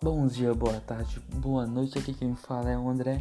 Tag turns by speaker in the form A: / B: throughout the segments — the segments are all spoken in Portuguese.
A: Bom dia, boa tarde, boa noite. Aqui quem fala é o André.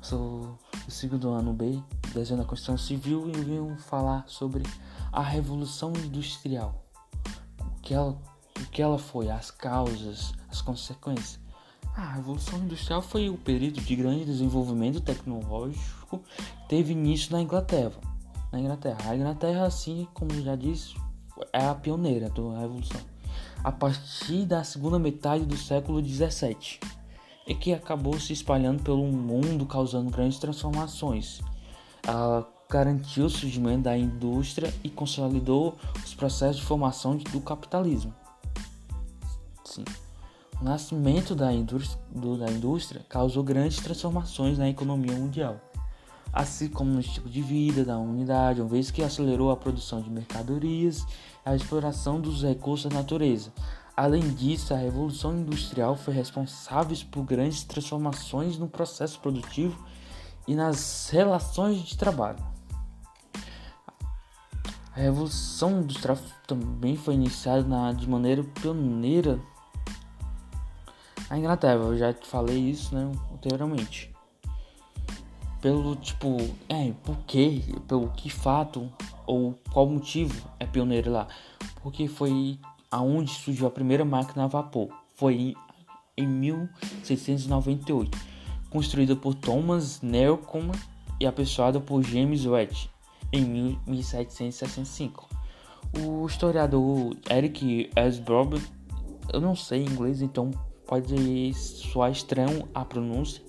A: Sou do segundo ano B, desenho da Constituição Civil e venho falar sobre a Revolução Industrial. O que ela, o que ela foi, as causas, as consequências. A Revolução Industrial foi o período de grande desenvolvimento tecnológico que teve início na Inglaterra. Na Inglaterra, a Inglaterra, assim como já disse, é a pioneira da Revolução a partir da segunda metade do século XVII e que acabou se espalhando pelo mundo, causando grandes transformações. Ela garantiu o surgimento da indústria e consolidou os processos de formação do capitalismo. Sim. O nascimento da indústria, do, da indústria causou grandes transformações na economia mundial, assim como no estilo de vida da humanidade, uma vez que acelerou a produção de mercadorias a exploração dos recursos da natureza. Além disso, a Revolução Industrial foi responsável por grandes transformações no processo produtivo e nas relações de trabalho. A Revolução Industrial também foi iniciada na, de maneira pioneira na Inglaterra. Eu já te falei isso né, anteriormente. Pelo tipo, é, por quê? Pelo que fato ou qual motivo é pioneiro lá? Porque foi aonde surgiu a primeira máquina a vapor. Foi em 1698, construída por Thomas Newcomen e apessoada por James Watt em 1765. O historiador Eric Esbrobe, eu não sei inglês, então pode soar estranho a pronúncia,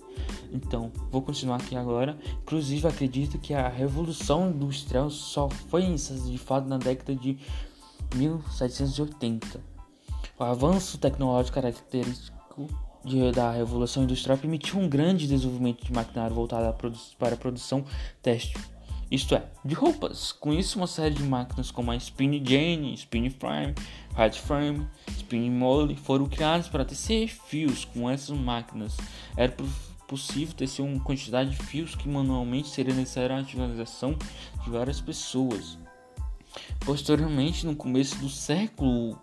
A: então, vou continuar aqui agora. Inclusive, acredito que a Revolução Industrial só foi de fato na década de 1780. O avanço tecnológico característico de, da Revolução Industrial permitiu um grande desenvolvimento de maquinário voltado para a produção têxtil, isto é, de roupas. Com isso, uma série de máquinas como a Spin Jane, Spin Frame, Hard Frame, Spin Mold foram criadas para tecer fios com essas máquinas. Era tecer uma quantidade de fios que manualmente seria necessária a utilização de várias pessoas. Posteriormente, no começo do século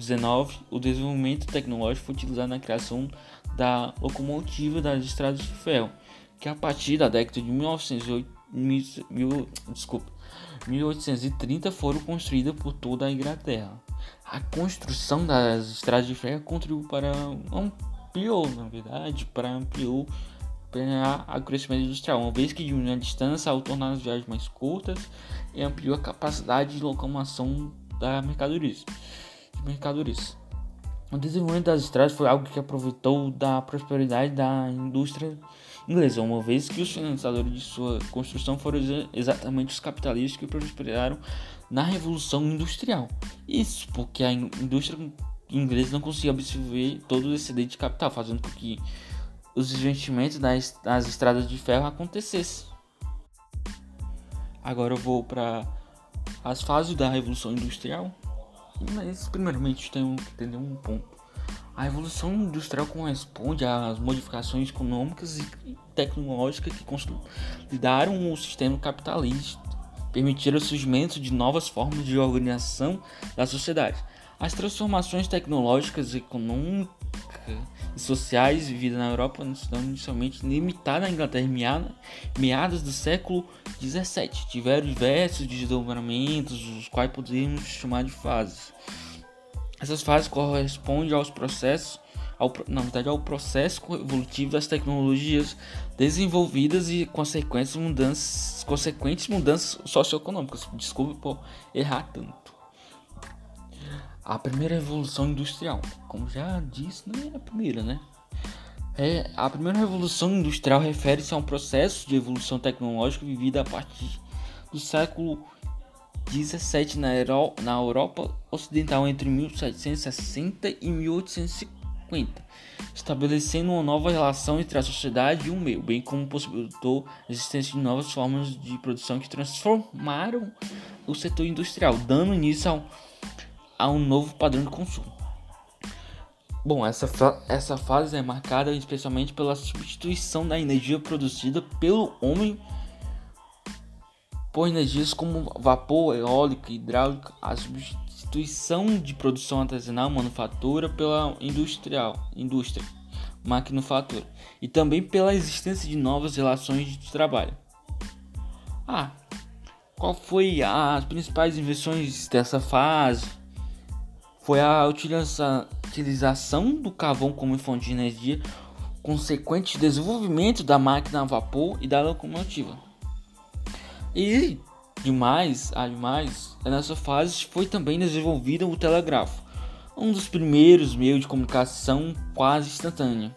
A: XIX, o desenvolvimento tecnológico foi utilizado na criação da locomotiva das estradas de ferro, que a partir da década de 1908, mil, desculpa, 1830 foram construídas por toda a Inglaterra. A construção das estradas de ferro contribuiu para um ampliou, na verdade, para ampliou o crescimento industrial, uma vez que diminuiu a distância ao tornar as viagens mais curtas e ampliou a capacidade de locomoção da mercadorias. mercadorias. O desenvolvimento das estradas foi algo que aproveitou da prosperidade da indústria inglesa, uma vez que os financiadores de sua construção foram exatamente os capitalistas que prosperaram na Revolução Industrial. Isso porque a indústria inglês não conseguia absorver todo o excedente de capital, fazendo com que os investimentos nas, nas estradas de ferro acontecessem. Agora eu vou para as fases da Revolução Industrial. Mas primeiramente tenho que entender um ponto. A Revolução Industrial corresponde às modificações econômicas e tecnológicas que consolidaram o sistema capitalista, permitiram o surgimento de novas formas de organização da sociedade. As transformações tecnológicas, econômicas e sociais vividas na Europa estão inicialmente limitadas à Inglaterra em meados do século XVII. Tiveram diversos desdobramentos, os quais podemos chamar de fases. Essas fases correspondem aos processos, ao, na verdade, ao processo evolutivo das tecnologias desenvolvidas e consequentes mudanças, consequentes mudanças socioeconômicas. Desculpe por errar tanto. A primeira revolução industrial, como já disse, não é a primeira, né? É, a primeira revolução industrial refere-se a um processo de evolução tecnológica vivido a partir do século 17 na, na Europa Ocidental entre 1760 e 1850, estabelecendo uma nova relação entre a sociedade e o meio, bem como possibilitou a existência de novas formas de produção que transformaram o setor industrial, dando início ao a um novo padrão de consumo. Bom, essa, essa fase é marcada especialmente pela substituição da energia produzida pelo homem por energias como vapor, eólica, hidráulica, a substituição de produção artesanal, manufatura pela industrial, indústria, maquinofatura, e também pela existência de novas relações de trabalho. Ah, qual foi as principais invenções dessa fase? Foi a utilização do carvão como fonte de energia, consequente desenvolvimento da máquina a vapor e da locomotiva. E demais, ademais, nessa fase foi também desenvolvido o telégrafo, um dos primeiros meios de comunicação quase instantânea.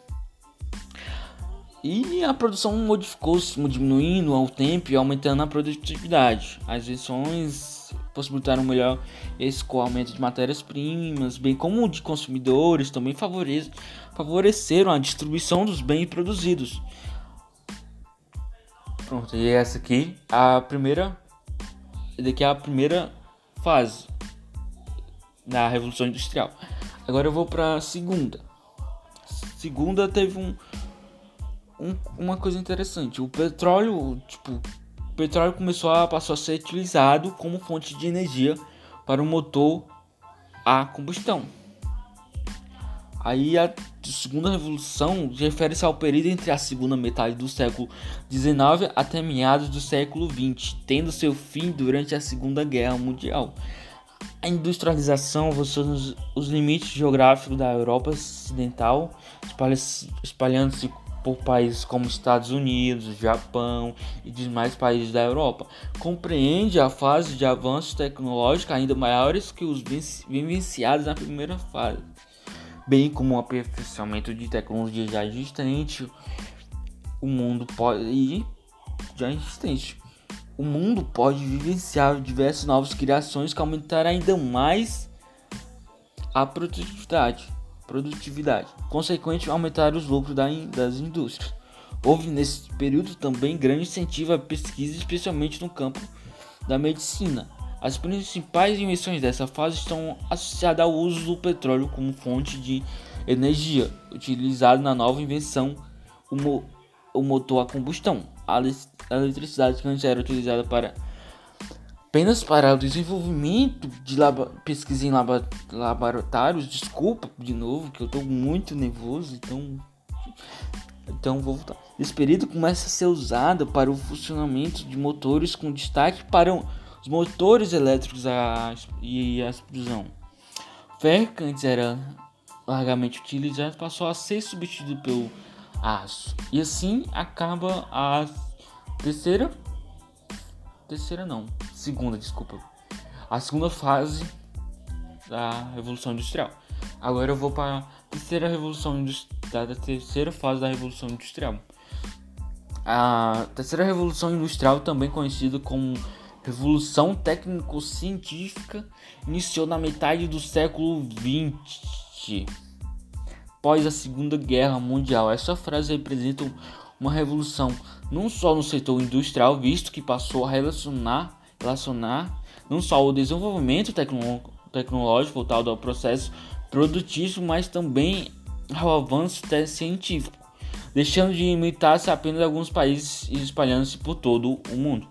A: E a produção modificou-se, diminuindo ao tempo e aumentando a produtividade. As versões possibilitaram melhor escoamento de matérias-primas, bem como de consumidores, também favoreceram a distribuição dos bens produzidos. Pronto, e essa aqui a primeira daqui é a primeira fase da revolução industrial. Agora eu vou para a segunda. Segunda teve um um, uma coisa interessante. O petróleo, tipo, o petróleo começou a passou a ser utilizado como fonte de energia para o motor a combustão. Aí a segunda revolução refere-se ao período entre a segunda metade do século XIX até meados do século XX, tendo seu fim durante a Segunda Guerra Mundial. A industrialização avançou nos os limites geográficos da Europa Ocidental, espalhando-se por países como Estados Unidos, Japão e demais países da Europa. Compreende a fase de avanços tecnológicos ainda maiores que os vivenciados na primeira fase, bem como o aperfeiçoamento de tecnologia já existente. O mundo pode já existente. O mundo pode vivenciar diversas novas criações que aumentarão ainda mais a produtividade produtividade, consequente aumentar os lucros das indústrias. Houve nesse período também grande incentivo à pesquisa, especialmente no campo da medicina. As principais invenções dessa fase estão associadas ao uso do petróleo como fonte de energia, utilizado na nova invenção, o, mo o motor a combustão. A eletricidade que antes era utilizada para apenas para o desenvolvimento de pesquisa em lab laboratórios. Desculpa de novo que eu estou muito nervoso, então então vou voltar. Esse período começa a ser usado para o funcionamento de motores com destaque para os motores elétricos e a explosão. Ferro que antes era largamente utilizado passou a ser substituído pelo aço. E assim acaba a terceira terceira não, segunda, desculpa. A segunda fase da Revolução Industrial. Agora eu vou para a terceira revolução industrial, da terceira fase da Revolução Industrial. A terceira revolução industrial, também conhecida como Revolução Técnico-Científica, iniciou na metade do século XX, após a Segunda Guerra Mundial. Essa frase representa uma revolução não só no setor industrial, visto que passou a relacionar, relacionar não só o desenvolvimento tecnológico voltado ao processo produtivo, mas também ao avanço científico, deixando de limitar-se apenas a alguns países e espalhando-se por todo o mundo.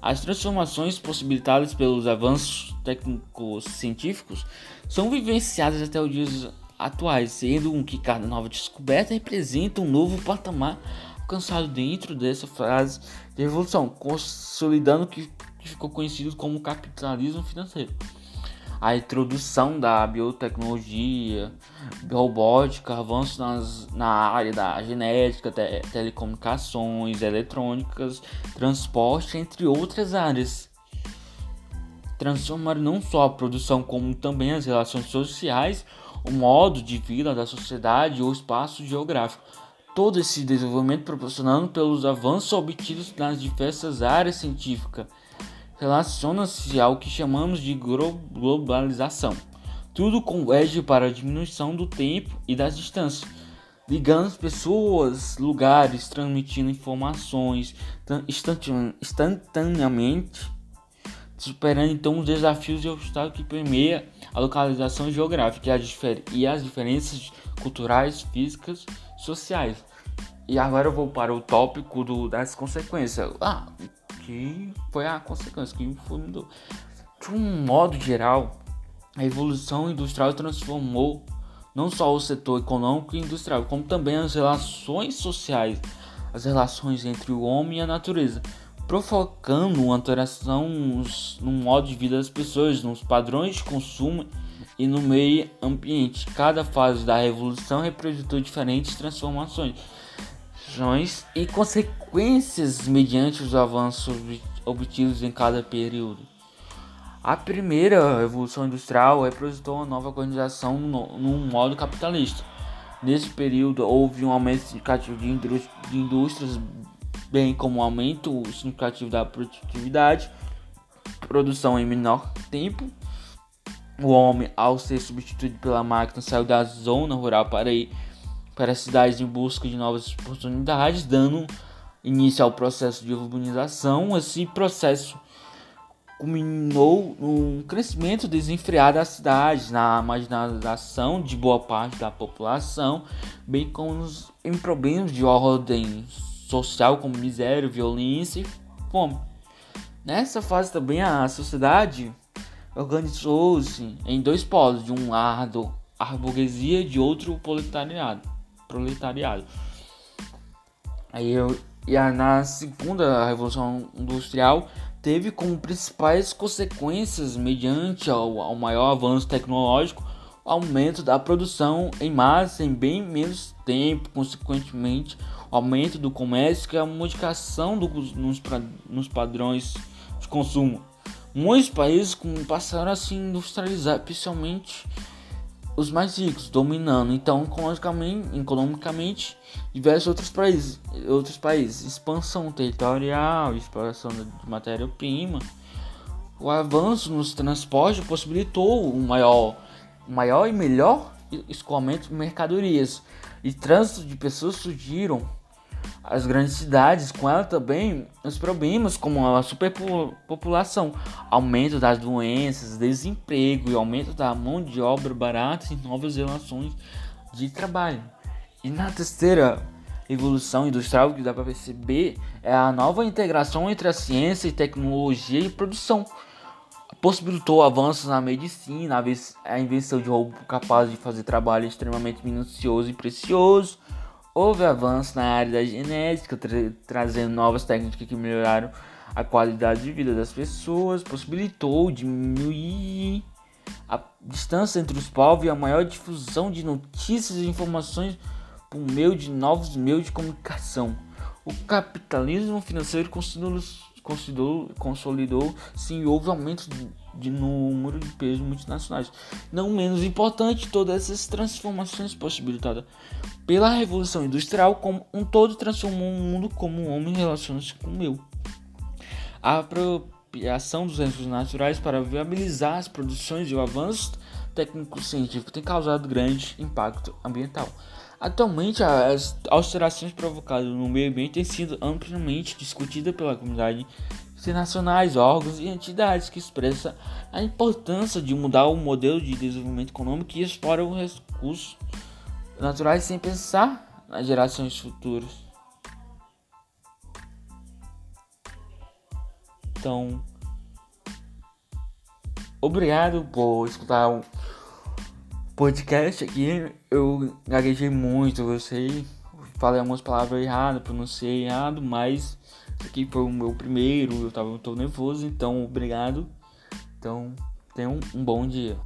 A: As transformações possibilitadas pelos avanços técnicos científicos são vivenciadas até os dias atuais, sendo um que cada nova descoberta representa um novo patamar alcançado dentro dessa fase de evolução, consolidando o que ficou conhecido como capitalismo financeiro. A introdução da biotecnologia, robótica, avanços nas, na área da genética, te, telecomunicações, eletrônicas, transporte, entre outras áreas. Transformaram não só a produção, como também as relações sociais, o modo de vida da sociedade ou espaço geográfico. Todo esse desenvolvimento proporcionado pelos avanços obtidos nas diversas áreas científicas relaciona-se ao que chamamos de globalização. Tudo converge para a diminuição do tempo e das distâncias, ligando pessoas, lugares, transmitindo informações instantaneamente superando então os desafios e obstáculos que permeia a localização geográfica e as diferenças culturais, físicas, sociais. E agora eu vou para o tópico do, das consequências. Ah, que foi a consequência, que foi mudou. De um modo geral, a evolução industrial transformou não só o setor econômico e industrial, como também as relações sociais, as relações entre o homem e a natureza, provocando uma alteração no modo de vida das pessoas, nos padrões de consumo e no meio ambiente. Cada fase da revolução representou diferentes transformações e consequências mediante os avanços obtidos em cada período. A primeira revolução industrial representou uma nova organização num modo capitalista. Nesse período houve um aumento significativo de indústrias, bem como um aumento significativo da produtividade, produção em menor tempo. O homem, ao ser substituído pela máquina, saiu da zona rural para ir para as cidades em busca de novas oportunidades, dando início ao processo de urbanização. Esse processo culminou num crescimento desenfreado das cidades, na marginalização de boa parte da população, bem como nos, em problemas de ordem social como miséria, violência e fome. Nessa fase também a sociedade organizou-se em dois polos, de um lado a burguesia e de outro o proletariado. proletariado. Aí eu, e a, na segunda revolução industrial teve como principais consequências, mediante ao, ao maior avanço tecnológico, o aumento da produção em massa em bem menos tempo, consequentemente, o aumento do comércio e a modificação do, nos, nos padrões de consumo. Muitos países passaram a se industrializar, especialmente os mais ricos, dominando. Então economicamente, economicamente diversos outros países, outros países, expansão territorial, exploração de matéria-prima. O avanço nos transportes possibilitou um maior, maior e melhor escoamento de mercadorias. E trânsito de pessoas surgiram as grandes cidades, com ela também os problemas como a superpopulação, aumento das doenças, desemprego e aumento da mão de obra barata e novas relações de trabalho. E na terceira evolução industrial que dá para perceber é a nova integração entre a ciência e tecnologia e produção. Possibilitou avanços na medicina, a invenção de robô capaz de fazer trabalho extremamente minucioso e precioso, Houve avanço na área da genética, tra trazendo novas técnicas que melhoraram a qualidade de vida das pessoas, possibilitou diminuir a distância entre os povos e a maior difusão de notícias e informações por meio de novos meios de comunicação. O capitalismo financeiro consolidou-se consolidou, e houve aumento de, de número de pesos multinacionais. Não menos importante, todas essas transformações possibilitadas pela Revolução Industrial como um todo transformou o mundo como um homem relaciona-se com o meu. A apropriação dos recursos naturais para viabilizar as produções e o avanço técnico-científico tem causado grande impacto ambiental. Atualmente, as alterações provocadas no meio ambiente têm sido amplamente discutidas pela comunidade internacionais, órgãos e entidades que expressam a importância de mudar o modelo de desenvolvimento econômico que explora os recursos naturais sem pensar nas gerações futuras. Então, obrigado por escutar o podcast aqui. Eu gaguejei muito, eu sei, falei algumas palavras erradas, pronunciei errado, mas aqui foi o meu primeiro, eu tava tô nervoso, então obrigado. Então, tenha um, um bom dia.